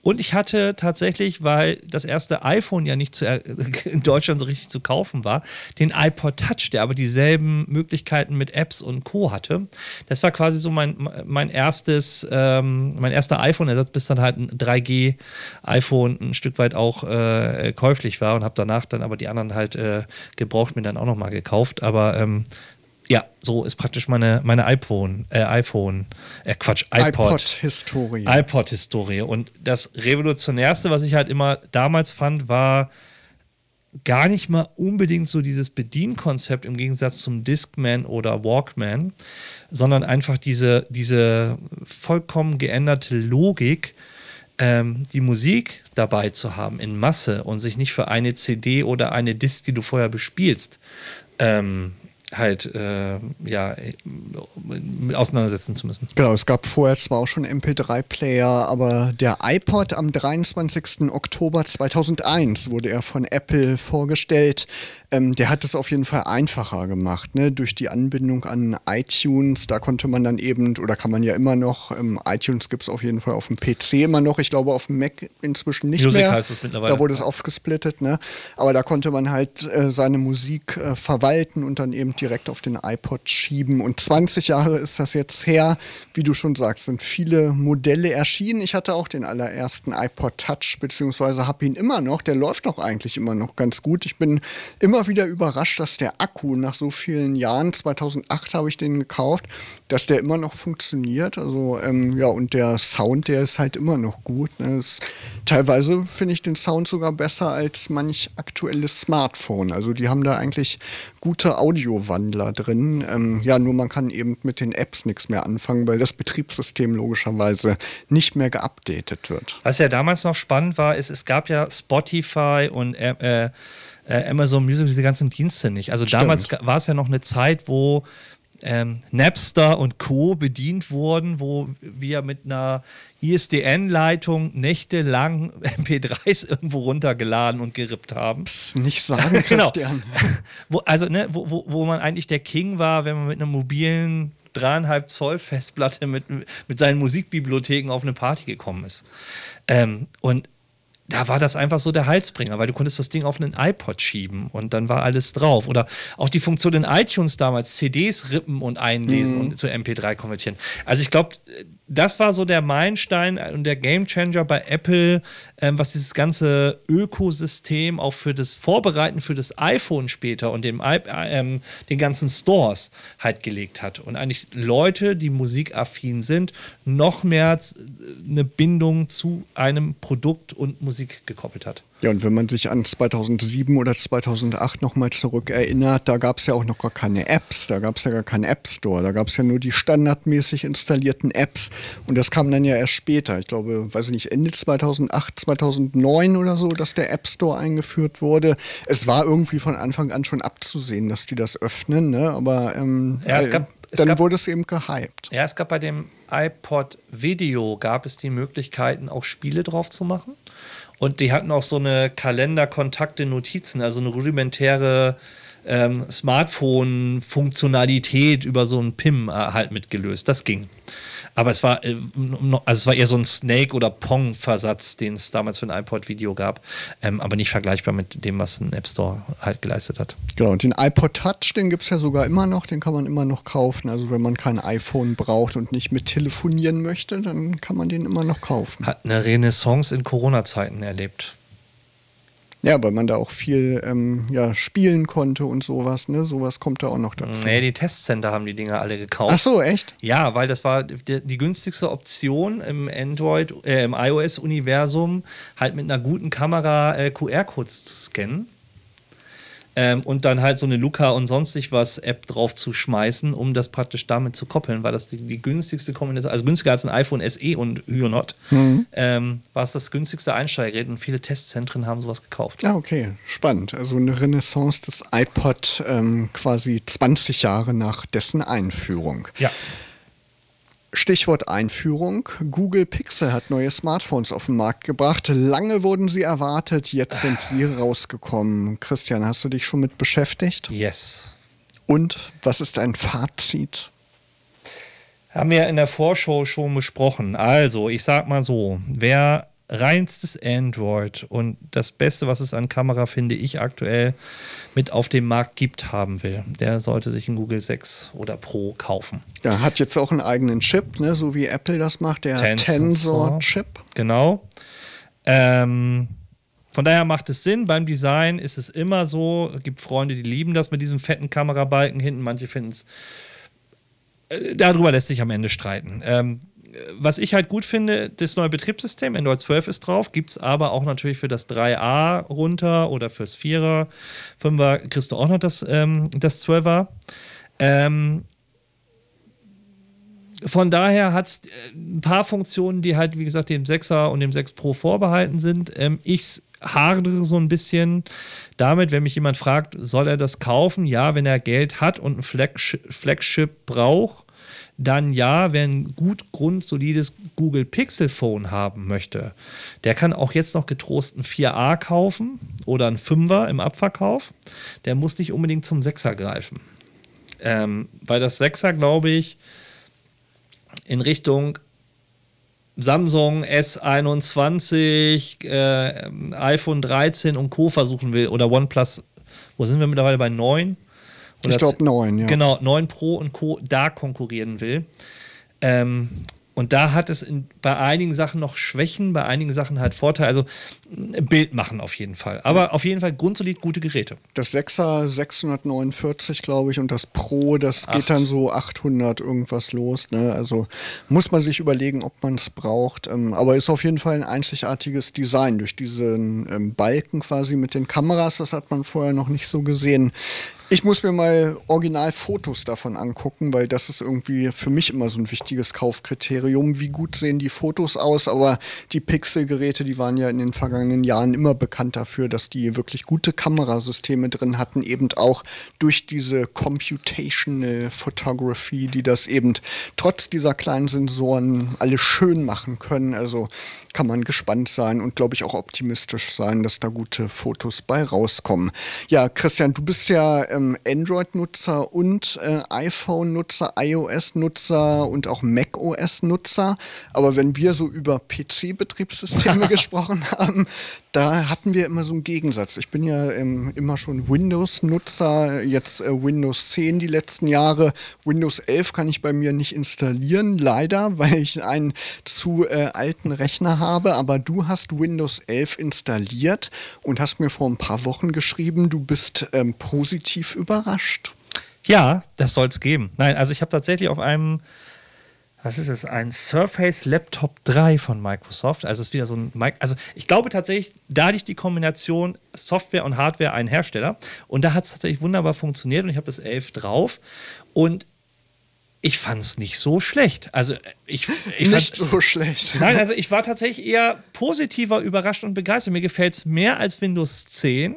B: Und ich hatte tatsächlich, weil das erste iPhone ja nicht zu, in Deutschland so richtig zu kaufen war, den iPod Touch, der aber dieselben Möglichkeiten mit Apps und Co. hatte. Das war quasi so mein, mein erstes, ähm, mein erster iPhone-Ersatz, bis dann halt ein 3G-iPhone ein Stück weit auch äh, käuflich war und habe danach dann aber die anderen halt äh, gebraucht mir dann auch nochmal gekauft. Aber ähm, ja, so ist praktisch meine, meine iPhone, äh, iPhone, äh, Quatsch, iPod.
A: iPod-Historie.
B: iPod-Historie. Und das Revolutionärste, was ich halt immer damals fand, war gar nicht mal unbedingt so dieses Bedienkonzept im Gegensatz zum Discman oder Walkman, sondern einfach diese, diese vollkommen geänderte Logik, ähm, die Musik dabei zu haben in Masse und sich nicht für eine CD oder eine Disc, die du vorher bespielst, ähm, halt äh, ja auseinandersetzen zu müssen.
A: Genau, es gab vorher zwar auch schon MP3-Player, aber der iPod am 23. Oktober 2001 wurde er von Apple vorgestellt. Ähm, der hat es auf jeden Fall einfacher gemacht, ne? durch die Anbindung an iTunes. Da konnte man dann eben, oder kann man ja immer noch, ähm, iTunes gibt es auf jeden Fall auf dem PC immer noch, ich glaube auf dem Mac inzwischen nicht
B: Music
A: mehr.
B: heißt es mittlerweile.
A: Da wurde es aufgesplittet, ne? aber da konnte man halt äh, seine Musik äh, verwalten und dann eben direkt auf den iPod schieben. Und 20 Jahre ist das jetzt her. Wie du schon sagst, sind viele Modelle erschienen. Ich hatte auch den allerersten iPod Touch, beziehungsweise habe ihn immer noch. Der läuft doch eigentlich immer noch ganz gut. Ich bin immer wieder überrascht, dass der Akku nach so vielen Jahren, 2008 habe ich den gekauft, dass der immer noch funktioniert. Also ähm, ja, und der Sound, der ist halt immer noch gut. Ne? Ist, teilweise finde ich den Sound sogar besser als manch aktuelles Smartphone. Also die haben da eigentlich gute Audiowandler drin. Ähm, ja, nur man kann eben mit den Apps nichts mehr anfangen, weil das Betriebssystem logischerweise nicht mehr geupdatet wird.
B: Was ja damals noch spannend war, ist, es gab ja Spotify und äh, äh, Amazon Music, diese ganzen Dienste nicht. Also
A: Stimmt.
B: damals war es ja noch eine Zeit, wo ähm, Napster und Co. bedient wurden, wo wir mit einer ISDN-Leitung nächtelang MP3s irgendwo runtergeladen und gerippt haben.
A: Das nicht sagen,
B: genau. Wo, also, ne, wo, wo, wo man eigentlich der King war, wenn man mit einer mobilen dreieinhalb Zoll Festplatte mit, mit seinen Musikbibliotheken auf eine Party gekommen ist. Ähm, und da war das einfach so der Halsbringer, weil du konntest das Ding auf einen iPod schieben und dann war alles drauf. Oder auch die Funktion in iTunes damals, CDs rippen und einlesen
A: Mhm.
B: und zu MP3 konvertieren. Also ich glaube, das war so der Meilenstein und der Gamechanger bei Apple, ähm, was dieses ganze Ökosystem auch für das Vorbereiten für das iPhone später und dem, ähm, den ganzen Stores halt gelegt hat. Und eigentlich Leute, die musikaffin sind, noch mehr eine Bindung zu einem Produkt und Musik gekoppelt hat.
A: Ja, und wenn man sich an 2007 oder 2008 nochmal zurückerinnert, da gab es ja auch noch gar keine Apps, da gab es ja gar keinen App Store, da gab es ja nur die standardmäßig installierten Apps und das kam dann ja erst später, ich glaube, weiß ich nicht, Ende 2008, 2009 oder so, dass der App Store eingeführt wurde. Es war irgendwie von Anfang an schon abzusehen, dass die das öffnen, ne? aber ähm,
B: Ja, es
A: äh,
B: gab- es
A: dann
B: gab-
A: wurde es eben gehypt.
B: Ja, es gab bei dem iPod Video gab es die Möglichkeiten, auch Spiele drauf zu machen. Und die hatten auch so eine Kalender-Kontakte, Notizen, also eine rudimentäre ähm, Smartphone-Funktionalität über so einen PIM äh, halt mitgelöst. Das ging. Aber es war, äh, also es war eher so ein Snake- oder Pong-Versatz, den es damals für ein iPod-Video gab, ähm, aber nicht vergleichbar mit dem, was ein App Store halt geleistet hat.
A: Genau, und den iPod Touch, den gibt es ja sogar immer noch, den kann man immer noch kaufen. Also wenn man kein iPhone braucht und nicht mit telefonieren möchte, dann kann man den immer noch kaufen.
B: Hat eine Renaissance in Corona-Zeiten erlebt.
A: Ja, weil man da auch viel ähm, ja, spielen konnte und sowas, ne? Sowas kommt da auch noch dazu.
B: Nee, die Testcenter haben die Dinger alle gekauft.
A: Ach so, echt?
B: Ja, weil das war die, die günstigste Option im Android, äh, im iOS-Universum, halt mit einer guten Kamera äh, QR-Codes zu scannen. Ähm, und dann halt so eine Luca und sonstig was App drauf zu schmeißen, um das praktisch damit zu koppeln, weil das die, die günstigste Kombination, also günstiger als ein iPhone SE und Hyonot, mhm. ähm, war es das günstigste Einsteigergerät und viele Testzentren haben sowas gekauft.
A: Ja, okay, spannend. Also eine Renaissance des iPod ähm, quasi 20 Jahre nach dessen Einführung.
B: Ja.
A: Stichwort Einführung. Google Pixel hat neue Smartphones auf den Markt gebracht. Lange wurden sie erwartet, jetzt sind sie rausgekommen. Christian, hast du dich schon mit beschäftigt?
B: Yes.
A: Und was ist dein Fazit?
B: Haben wir in der Vorschau schon besprochen. Also, ich sag mal so, wer reinstes Android und das Beste, was es an Kamera, finde ich, aktuell mit auf dem Markt gibt, haben will, der sollte sich einen Google 6 oder Pro kaufen.
A: Ja, hat jetzt auch einen eigenen Chip, ne, so wie Apple das macht, der Tensor-Chip.
B: Genau. Ähm, von daher macht es Sinn. Beim Design ist es immer so, es gibt Freunde, die lieben das mit diesem fetten Kamerabalken hinten, manche finden es äh, darüber lässt sich am Ende streiten. Ähm, was ich halt gut finde, das neue Betriebssystem, Android 12 ist drauf, gibt es aber auch natürlich für das 3a runter oder fürs 4er, 5er kriegst du auch noch das, ähm, das 12er. Ähm, von daher hat es äh, ein paar Funktionen, die halt, wie gesagt, dem 6er und dem 6 Pro vorbehalten sind. Ähm, ich hadere so ein bisschen damit, wenn mich jemand fragt, soll er das kaufen? Ja, wenn er Geld hat und ein Flagship, Flagship braucht dann ja, wer ein gut grundsolides Google Pixel Phone haben möchte, der kann auch jetzt noch getrost ein 4a kaufen oder ein 5er im Abverkauf. Der muss nicht unbedingt zum 6er greifen. Ähm, weil das 6er, glaube ich, in Richtung Samsung S21, äh, iPhone 13 und Co. versuchen will oder OnePlus, wo sind wir mittlerweile bei 9?
A: Oder ich glaube 9, ja.
B: Genau, 9 Pro und Co. da konkurrieren will. Ähm, und da hat es in, bei einigen Sachen noch Schwächen, bei einigen Sachen halt Vorteile. Also Bild machen auf jeden Fall. Aber auf jeden Fall grundsolid gute Geräte.
A: Das 6er 649, glaube ich, und das Pro, das Ach. geht dann so 800 irgendwas los. Ne? Also muss man sich überlegen, ob man es braucht. Ähm, aber ist auf jeden Fall ein einzigartiges Design durch diesen ähm, Balken quasi mit den Kameras. Das hat man vorher noch nicht so gesehen. Ich muss mir mal Originalfotos davon angucken, weil das ist irgendwie für mich immer so ein wichtiges Kaufkriterium. Wie gut sehen die Fotos aus? Aber die Pixel-Geräte, die waren ja in den vergangenen Jahren immer bekannt dafür, dass die wirklich gute Kamerasysteme drin hatten, eben auch durch diese Computational Photography, die das eben trotz dieser kleinen Sensoren alles schön machen können. Also kann man gespannt sein und glaube ich auch optimistisch sein, dass da gute Fotos bei rauskommen. Ja, Christian, du bist ja ähm, Android-Nutzer und äh, iPhone-Nutzer, iOS-Nutzer und auch macOS-Nutzer. Aber wenn wir so über PC-Betriebssysteme gesprochen haben, da hatten wir immer so einen Gegensatz. Ich bin ja ähm, immer schon Windows-Nutzer, jetzt äh, Windows 10 die letzten Jahre. Windows 11 kann ich bei mir nicht installieren, leider, weil ich einen zu äh, alten Rechner habe. Aber du hast Windows 11 installiert und hast mir vor ein paar Wochen geschrieben, du bist ähm, positiv überrascht.
B: Ja, das soll es geben. Nein, also ich habe tatsächlich auf einem was ist es, ein Surface Laptop 3 von Microsoft. Also es ist wieder so ein, also ich glaube tatsächlich, dadurch die Kombination Software und Hardware ein Hersteller. Und da hat es tatsächlich wunderbar funktioniert und ich habe das 11 drauf. Und ich fand es nicht so schlecht. Also ich, ich
A: nicht so schlecht.
B: Nein, also ich war tatsächlich eher positiver überrascht und begeistert. Mir gefällt es mehr als Windows 10.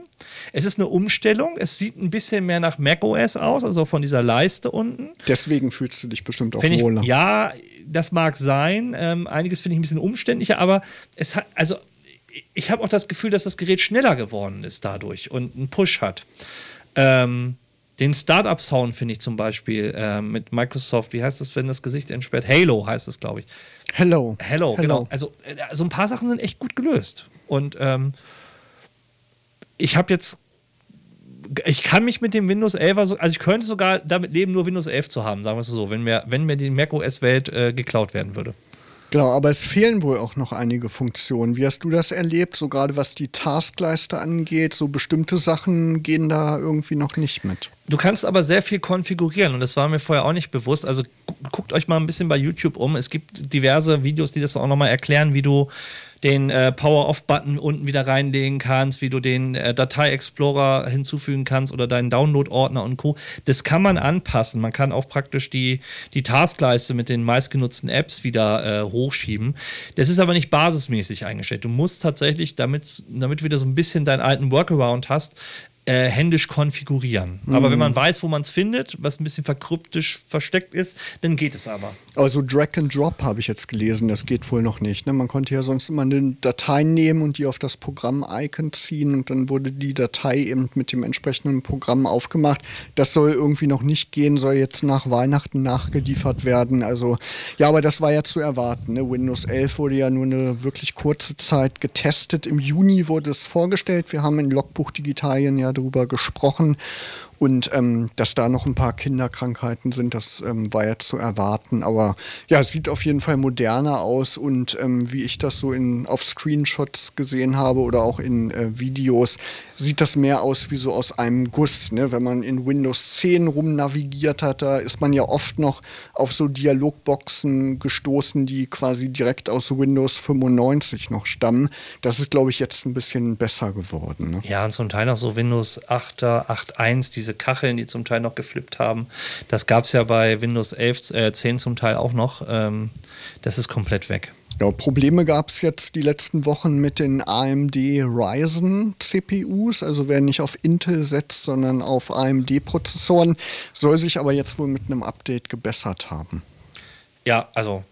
B: Es ist eine Umstellung. Es sieht ein bisschen mehr nach macOS aus, also von dieser Leiste unten.
A: Deswegen fühlst du dich bestimmt auch ich, wohler.
B: Ja, das mag sein. Ähm, einiges finde ich ein bisschen umständlicher, aber es hat, also ich habe auch das Gefühl, dass das Gerät schneller geworden ist dadurch und einen Push hat. Ähm, den Startup-Sound finde ich zum Beispiel äh, mit Microsoft, wie heißt das, wenn das Gesicht entsperrt? Halo heißt es, glaube ich.
A: Hello.
B: Hello, genau. Also, äh, also ein paar Sachen sind echt gut gelöst. Und ähm, ich habe jetzt, ich kann mich mit dem Windows 11, also ich könnte sogar damit leben, nur Windows 11 zu haben, sagen wir es so, wenn mir, wenn mir die macOS-Welt äh, geklaut werden würde.
A: Genau, aber es fehlen wohl auch noch einige Funktionen. Wie hast du das erlebt, so gerade was die Taskleiste angeht? So bestimmte Sachen gehen da irgendwie noch nicht mit.
B: Du kannst aber sehr viel konfigurieren und das war mir vorher auch nicht bewusst. Also guckt euch mal ein bisschen bei YouTube um. Es gibt diverse Videos, die das auch nochmal erklären, wie du den äh, Power-Off-Button unten wieder reinlegen kannst, wie du den äh, Datei-Explorer hinzufügen kannst oder deinen Download-Ordner und Co. Das kann man anpassen. Man kann auch praktisch die, die Taskleiste mit den meistgenutzten Apps wieder äh, hochschieben. Das ist aber nicht basismäßig eingestellt. Du musst tatsächlich, damit, damit du wieder so ein bisschen deinen alten Workaround hast, äh, händisch konfigurieren. Mhm. Aber wenn man weiß, wo man es findet, was ein bisschen verkryptisch versteckt ist, dann geht es aber.
A: Also Drag and Drop habe ich jetzt gelesen, das geht wohl noch nicht. Ne? Man konnte ja sonst immer eine Datei nehmen und die auf das Programm-Icon ziehen und dann wurde die Datei eben mit dem entsprechenden Programm aufgemacht. Das soll irgendwie noch nicht gehen, soll jetzt nach Weihnachten nachgeliefert werden. Also ja, aber das war ja zu erwarten. Ne? Windows 11 wurde ja nur eine wirklich kurze Zeit getestet. Im Juni wurde es vorgestellt. Wir haben in Logbuch Digitalien ja darüber gesprochen. Und ähm, dass da noch ein paar Kinderkrankheiten sind, das ähm, war ja zu erwarten. Aber ja, sieht auf jeden Fall moderner aus. Und ähm, wie ich das so in, auf Screenshots gesehen habe oder auch in äh, Videos, sieht das mehr aus wie so aus einem Guss. Ne? Wenn man in Windows 10 rumnavigiert hat, da ist man ja oft noch auf so Dialogboxen gestoßen, die quasi direkt aus Windows 95 noch stammen. Das ist, glaube ich, jetzt ein bisschen besser geworden. Ne?
B: Ja, und zum Teil auch so Windows 8er, 8.1, diese diese Kacheln, die zum Teil noch geflippt haben. Das gab es ja bei Windows 11, äh, 10 zum Teil auch noch. Ähm, das ist komplett weg.
A: Ja, Probleme gab es jetzt die letzten Wochen mit den AMD Ryzen CPUs. Also wer nicht auf Intel setzt, sondern auf AMD-Prozessoren, soll sich aber jetzt wohl mit einem Update gebessert haben.
B: Ja, also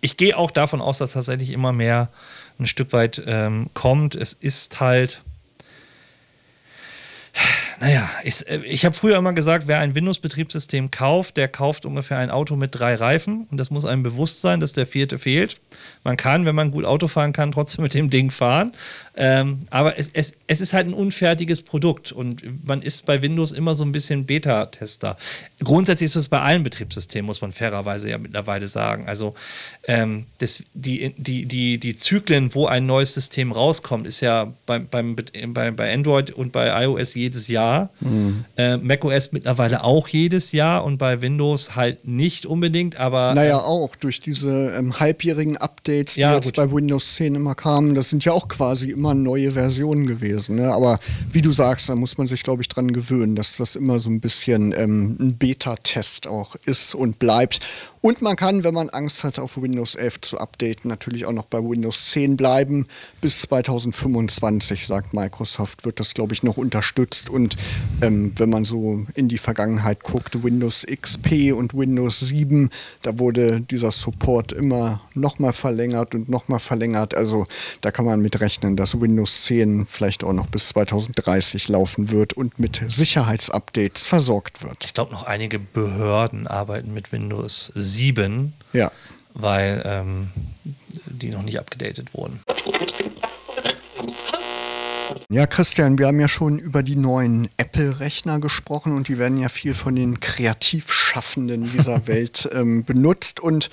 B: ich, gehe auch davon aus, dass tatsächlich immer mehr ein Stück weit ähm, kommt. Es ist halt naja, ich, äh, ich habe früher immer gesagt, wer ein Windows-Betriebssystem kauft, der kauft ungefähr ein Auto mit drei Reifen und das muss einem bewusst sein, dass der vierte fehlt. Man kann, wenn man gut Auto fahren kann, trotzdem mit dem Ding fahren. Ähm, aber es, es, es ist halt ein unfertiges Produkt und man ist bei Windows immer so ein bisschen Beta-Tester. Grundsätzlich ist es bei allen Betriebssystemen, muss man fairerweise ja mittlerweile sagen. Also ähm, das, die, die, die, die Zyklen, wo ein neues System rauskommt, ist ja beim, beim, bei, bei Android und bei iOS jedes Jahr. Mhm. Äh, macOS mittlerweile auch jedes Jahr und bei Windows halt nicht unbedingt, aber.
A: Naja, äh, auch durch diese ähm, halbjährigen Updates, die ja, jetzt gut. bei Windows 10 immer kamen. Das sind ja auch quasi immer immer neue Versionen gewesen. Ne? Aber wie du sagst, da muss man sich, glaube ich, dran gewöhnen, dass das immer so ein bisschen ähm, ein Beta-Test auch ist und bleibt. Und man kann, wenn man Angst hat, auf Windows 11 zu updaten, natürlich auch noch bei Windows 10 bleiben. Bis 2025, sagt Microsoft, wird das, glaube ich, noch unterstützt. Und ähm, wenn man so in die Vergangenheit guckt, Windows XP und Windows 7, da wurde dieser Support immer nochmal verlängert und nochmal verlängert. Also da kann man mit rechnen, dass Windows 10 vielleicht auch noch bis 2030 laufen wird und mit Sicherheitsupdates versorgt wird.
B: Ich glaube, noch einige Behörden arbeiten mit Windows 7, ja. weil ähm, die noch nicht abgedatet wurden.
A: Ja, Christian, wir haben ja schon über die neuen Apple-Rechner gesprochen und die werden ja viel von den Kreativschaffenden dieser Welt ähm, benutzt. Und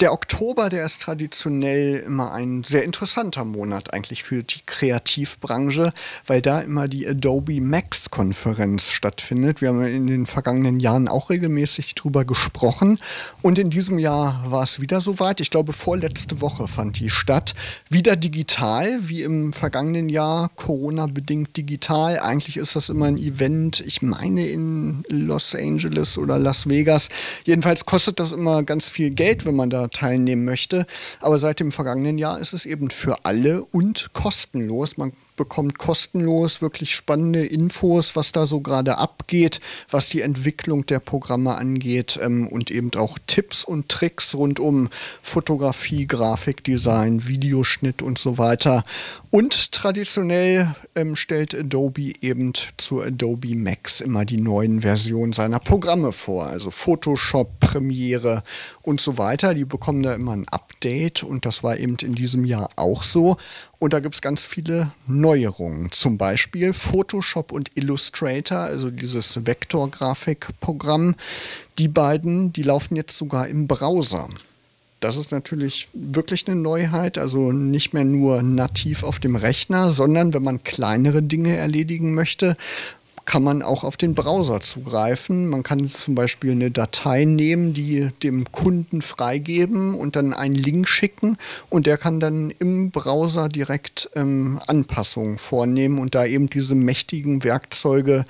A: der Oktober, der ist traditionell immer ein sehr interessanter Monat eigentlich für die Kreativbranche, weil da immer die Adobe Max-Konferenz stattfindet. Wir haben in den vergangenen Jahren auch regelmäßig drüber gesprochen. Und in diesem Jahr war es wieder soweit. Ich glaube, vorletzte Woche fand die statt. Wieder digital, wie im vergangenen Jahr. Corona Corona-bedingt digital. Eigentlich ist das immer ein Event, ich meine in Los Angeles oder Las Vegas. Jedenfalls kostet das immer ganz viel Geld, wenn man da teilnehmen möchte. Aber seit dem vergangenen Jahr ist es eben für alle und kostenlos. Man bekommt kostenlos wirklich spannende Infos, was da so gerade abgeht, was die Entwicklung der Programme angeht ähm, und eben auch Tipps und Tricks rund um Fotografie, Grafikdesign, Videoschnitt und so weiter. Und traditionell ähm, stellt Adobe eben zu Adobe Max immer die neuen Versionen seiner Programme vor. Also Photoshop, Premiere und so weiter. Die bekommen da immer ein Update und das war eben in diesem Jahr auch so. Und da gibt es ganz viele Neuerungen. Zum Beispiel Photoshop und Illustrator, also dieses Vektorgrafikprogramm. Die beiden, die laufen jetzt sogar im Browser. Das ist natürlich wirklich eine Neuheit, also nicht mehr nur nativ auf dem Rechner, sondern wenn man kleinere Dinge erledigen möchte, kann man auch auf den Browser zugreifen. Man kann zum Beispiel eine Datei nehmen, die dem Kunden freigeben und dann einen Link schicken und der kann dann im Browser direkt ähm, Anpassungen vornehmen und da eben diese mächtigen Werkzeuge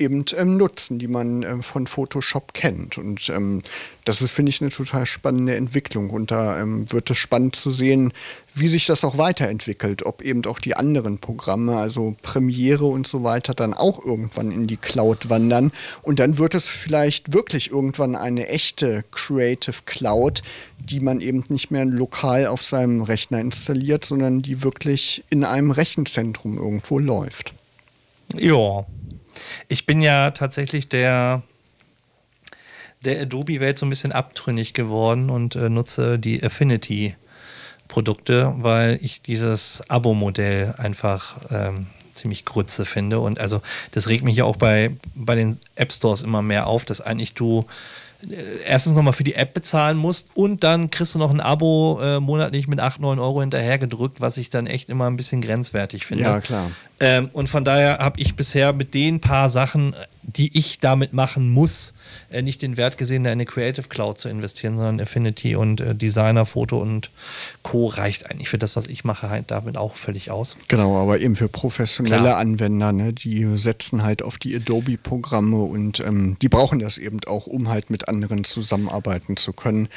A: eben ähm, nutzen, die man ähm, von Photoshop kennt. Und ähm, das ist, finde ich, eine total spannende Entwicklung. Und da ähm, wird es spannend zu sehen, wie sich das auch weiterentwickelt, ob eben auch die anderen Programme, also Premiere und so weiter, dann auch irgendwann in die Cloud wandern. Und dann wird es vielleicht wirklich irgendwann eine echte Creative Cloud, die man eben nicht mehr lokal auf seinem Rechner installiert, sondern die wirklich in einem Rechenzentrum irgendwo läuft.
B: Ja, ich bin ja tatsächlich der, der Adobe-Welt so ein bisschen abtrünnig geworden und äh, nutze die Affinity-Produkte, weil ich dieses Abo-Modell einfach ähm, ziemlich grütze finde. Und also das regt mich ja auch bei, bei den App Stores immer mehr auf, dass eigentlich du äh, erstens nochmal für die App bezahlen musst und dann kriegst du noch ein Abo äh, monatlich mit 8, 9 Euro hinterhergedrückt, was ich dann echt immer ein bisschen grenzwertig finde.
A: Ja, klar.
B: Ähm, und von daher habe ich bisher mit den paar Sachen, die ich damit machen muss, äh, nicht den Wert gesehen, da in eine Creative Cloud zu investieren, sondern Affinity und äh, Designer, Foto und Co. reicht eigentlich für das, was ich mache, halt damit auch völlig aus.
A: Genau, aber eben für professionelle Klar. Anwender, ne, die setzen halt auf die Adobe-Programme und ähm, die brauchen das eben auch, um halt mit anderen zusammenarbeiten zu können.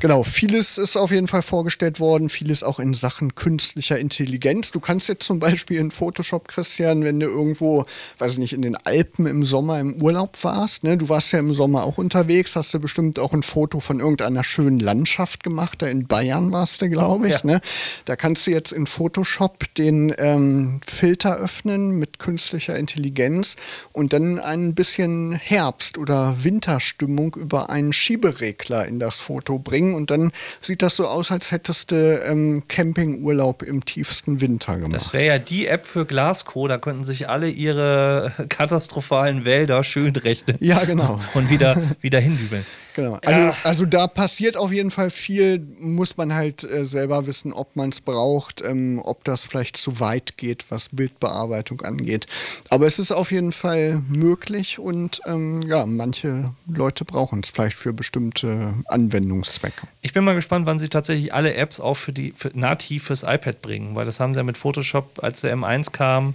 A: Genau, vieles ist auf jeden Fall vorgestellt worden, vieles auch in Sachen künstlicher Intelligenz. Du kannst jetzt zum Beispiel in Photoshop Christian, wenn du irgendwo, weiß ich nicht, in den Alpen im Sommer im Urlaub warst. Ne? Du warst ja im Sommer auch unterwegs, hast du bestimmt auch ein Foto von irgendeiner schönen Landschaft gemacht. Da in Bayern warst du, glaube ich. Ja. Ne? Da kannst du jetzt in Photoshop den ähm, Filter öffnen mit künstlicher Intelligenz und dann ein bisschen Herbst- oder Winterstimmung über einen Schieberegler in das Foto bringen. Und dann sieht das so aus, als hättest du ähm, Campingurlaub im tiefsten Winter gemacht.
B: Das wäre ja die App für Glas Glasgow, da könnten sich alle ihre katastrophalen Wälder schön rechnen.
A: Ja, genau.
B: Und wieder, wieder hindübeln.
A: Genau. Also, also, da passiert auf jeden Fall viel, muss man halt äh, selber wissen, ob man es braucht, ähm, ob das vielleicht zu weit geht, was Bildbearbeitung angeht. Aber es ist auf jeden Fall möglich und ähm, ja, manche Leute brauchen es vielleicht für bestimmte Anwendungszwecke.
B: Ich bin mal gespannt, wann sie tatsächlich alle Apps auch für die für nativ fürs iPad bringen, weil das haben sie ja mit Photoshop, als der M1 kam,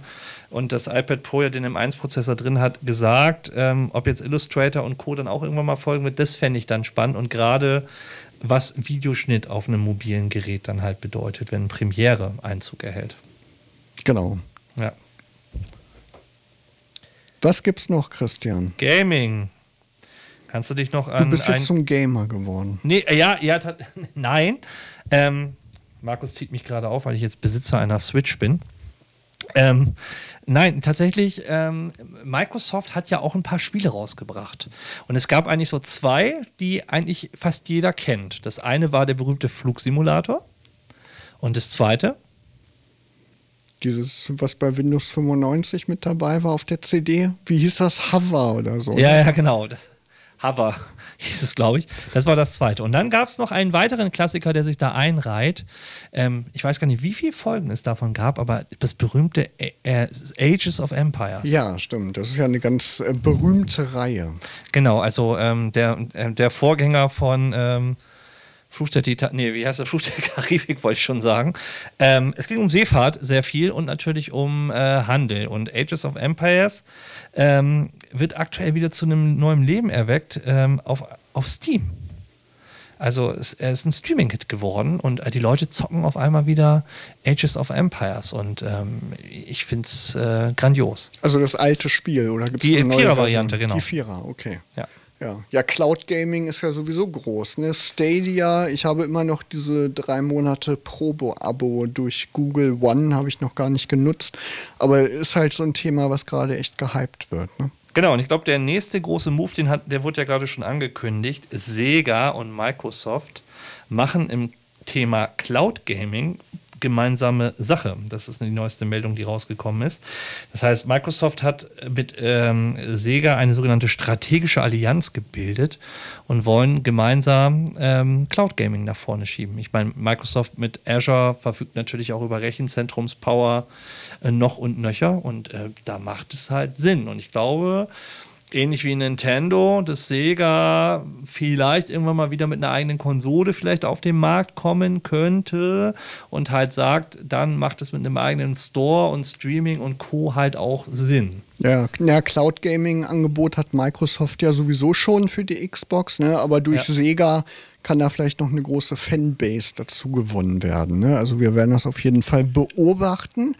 B: und das iPad Pro ja den M1-Prozessor drin hat, gesagt. Ähm, ob jetzt Illustrator und Co. dann auch irgendwann mal folgen wird, das fände ich dann spannend. Und gerade was Videoschnitt auf einem mobilen Gerät dann halt bedeutet, wenn Premiere Einzug erhält.
A: Genau.
B: Ja.
A: Was gibt's noch, Christian?
B: Gaming. Kannst du dich noch an.
A: Du bist jetzt zum Gamer geworden.
B: Nee, äh, ja, ja, nein. Ähm, Markus zieht mich gerade auf, weil ich jetzt Besitzer einer Switch bin. Ähm, nein, tatsächlich, ähm, Microsoft hat ja auch ein paar Spiele rausgebracht. Und es gab eigentlich so zwei, die eigentlich fast jeder kennt. Das eine war der berühmte Flugsimulator. Und das zweite?
A: Dieses, was bei Windows 95 mit dabei war auf der CD. Wie hieß das? Hover oder so?
B: Ja, ja, genau. Das, Hover hieß es, glaube ich. Das war das zweite. Und dann gab es noch einen weiteren Klassiker, der sich da einreiht. Ähm, ich weiß gar nicht, wie viele Folgen es davon gab, aber das berühmte äh, Ages of Empires.
A: Ja, stimmt. Das ist ja eine ganz äh, berühmte Reihe.
B: Genau, also ähm, der, äh, der Vorgänger von. Ähm, Fluch der Titan, nee, wie heißt der? Fluch der Karibik, wollte ich schon sagen. Ähm, es ging um Seefahrt sehr viel und natürlich um äh, Handel. Und Ages of Empires ähm, wird aktuell wieder zu einem neuen Leben erweckt ähm, auf, auf Steam. Also es, er ist ein Streaming-Hit geworden und äh, die Leute zocken auf einmal wieder Ages of Empires und ähm, ich finde es äh, grandios.
A: Also das alte Spiel, oder gibt
B: es eine neue Vierer-Variante, genau.
A: Die Vierer, okay.
B: Ja.
A: Ja, ja Cloud Gaming ist ja sowieso groß. Ne? Stadia, ich habe immer noch diese drei Monate Probo-Abo durch Google One, habe ich noch gar nicht genutzt. Aber ist halt so ein Thema, was gerade echt gehypt wird. Ne?
B: Genau, und ich glaube, der nächste große Move, den hat, der wurde ja gerade schon angekündigt. Sega und Microsoft machen im Thema Cloud Gaming gemeinsame Sache. Das ist die neueste Meldung, die rausgekommen ist. Das heißt, Microsoft hat mit ähm, Sega eine sogenannte strategische Allianz gebildet und wollen gemeinsam ähm, Cloud Gaming nach vorne schieben. Ich meine, Microsoft mit Azure verfügt natürlich auch über Rechenzentrumspower äh, noch und nöcher und äh, da macht es halt Sinn. Und ich glaube, ähnlich wie Nintendo, dass Sega vielleicht irgendwann mal wieder mit einer eigenen Konsole vielleicht auf den Markt kommen könnte und halt sagt, dann macht es mit einem eigenen Store und Streaming und Co. halt auch Sinn.
A: Ja, ja Cloud Gaming Angebot hat Microsoft ja sowieso schon für die Xbox, ne? aber durch ja. Sega kann da vielleicht noch eine große Fanbase dazu gewonnen werden. Ne? Also wir werden das auf jeden Fall beobachten.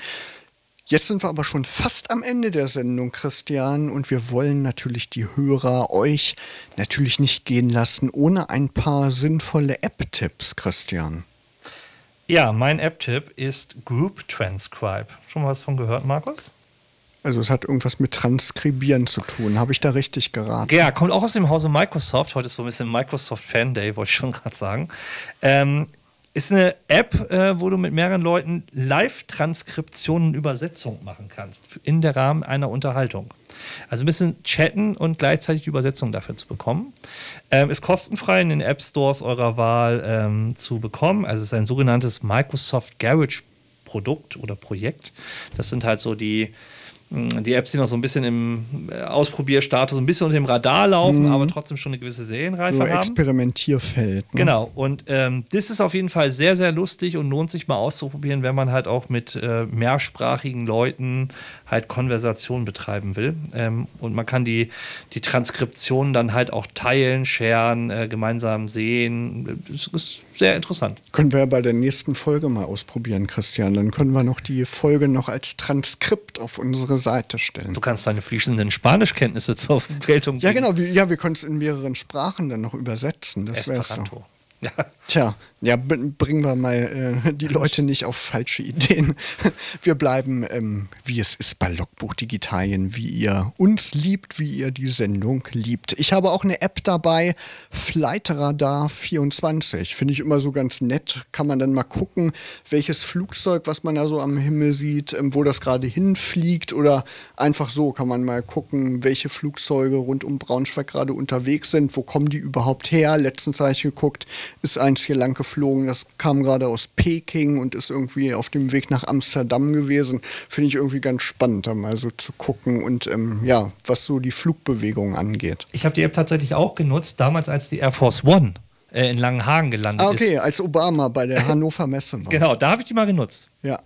A: Jetzt sind wir aber schon fast am Ende der Sendung, Christian, und wir wollen natürlich die Hörer, euch natürlich nicht gehen lassen ohne ein paar sinnvolle App-Tipps, Christian.
B: Ja, mein App-Tipp ist Group Transcribe. Schon mal was von gehört, Markus?
A: Also es hat irgendwas mit Transkribieren zu tun. Habe ich da richtig geraten?
B: Ja, kommt auch aus dem Hause Microsoft. Heute ist so ein bisschen Microsoft Fan Day, wollte ich schon gerade sagen. Ähm, ist eine App, äh, wo du mit mehreren Leuten Live-Transkriptionen und Übersetzung machen kannst, in der Rahmen einer Unterhaltung. Also ein bisschen chatten und gleichzeitig die Übersetzung dafür zu bekommen. Ähm, ist kostenfrei in den App Stores eurer Wahl ähm, zu bekommen. Also es ist ein sogenanntes Microsoft Garage Produkt oder Projekt. Das sind halt so die die Apps, die noch so ein bisschen im äh, Ausprobierstatus, ein bisschen unter dem Radar laufen, mhm. aber trotzdem schon eine gewisse Serienreife so haben.
A: Experimentierfeld.
B: Ne? Genau. Und ähm, das ist auf jeden Fall sehr, sehr lustig und lohnt sich mal auszuprobieren, wenn man halt auch mit äh, mehrsprachigen Leuten halt Konversation betreiben will. Ähm, und man kann die, die Transkription dann halt auch teilen, sharen, äh, gemeinsam sehen. Das ist sehr interessant.
A: Können wir ja bei der nächsten Folge mal ausprobieren, Christian. Dann können wir noch die Folge noch als Transkript auf unsere Seite stellen.
B: Du kannst deine fließenden Spanischkenntnisse zur Geltung
A: bringen. Ja, genau. Ja, wir können es in mehreren Sprachen dann noch übersetzen. Das wäre so. Ja. Tja, ja, bringen wir mal äh, die Leute nicht auf falsche Ideen. Wir bleiben, ähm, wie es ist bei Logbuch Digitalien, wie ihr uns liebt, wie ihr die Sendung liebt. Ich habe auch eine App dabei, Flightradar 24. Finde ich immer so ganz nett. Kann man dann mal gucken, welches Flugzeug, was man da so am Himmel sieht, ähm, wo das gerade hinfliegt. Oder einfach so kann man mal gucken, welche Flugzeuge rund um Braunschweig gerade unterwegs sind. Wo kommen die überhaupt her? Letztens habe ich geguckt, ist eins hier lang geflogen. Das kam gerade aus Peking und ist irgendwie auf dem Weg nach Amsterdam gewesen. Finde ich irgendwie ganz spannend, da mal so zu gucken und ähm, ja, was so die Flugbewegung angeht.
B: Ich habe die App tatsächlich auch genutzt, damals als die Air Force One äh, in Langenhagen gelandet
A: ah, okay,
B: ist.
A: Okay, als Obama bei der Hannover Messe
B: war. genau, da habe ich die mal genutzt.
A: Ja.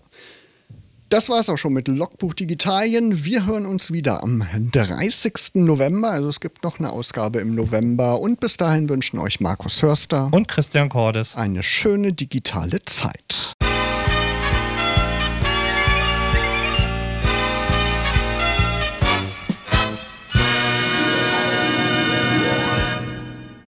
A: Das war es auch schon mit Logbuch Digitalien. Wir hören uns wieder am 30. November. Also es gibt noch eine Ausgabe im November. Und bis dahin wünschen euch Markus Hörster
B: und Christian Cordes
A: eine schöne digitale Zeit.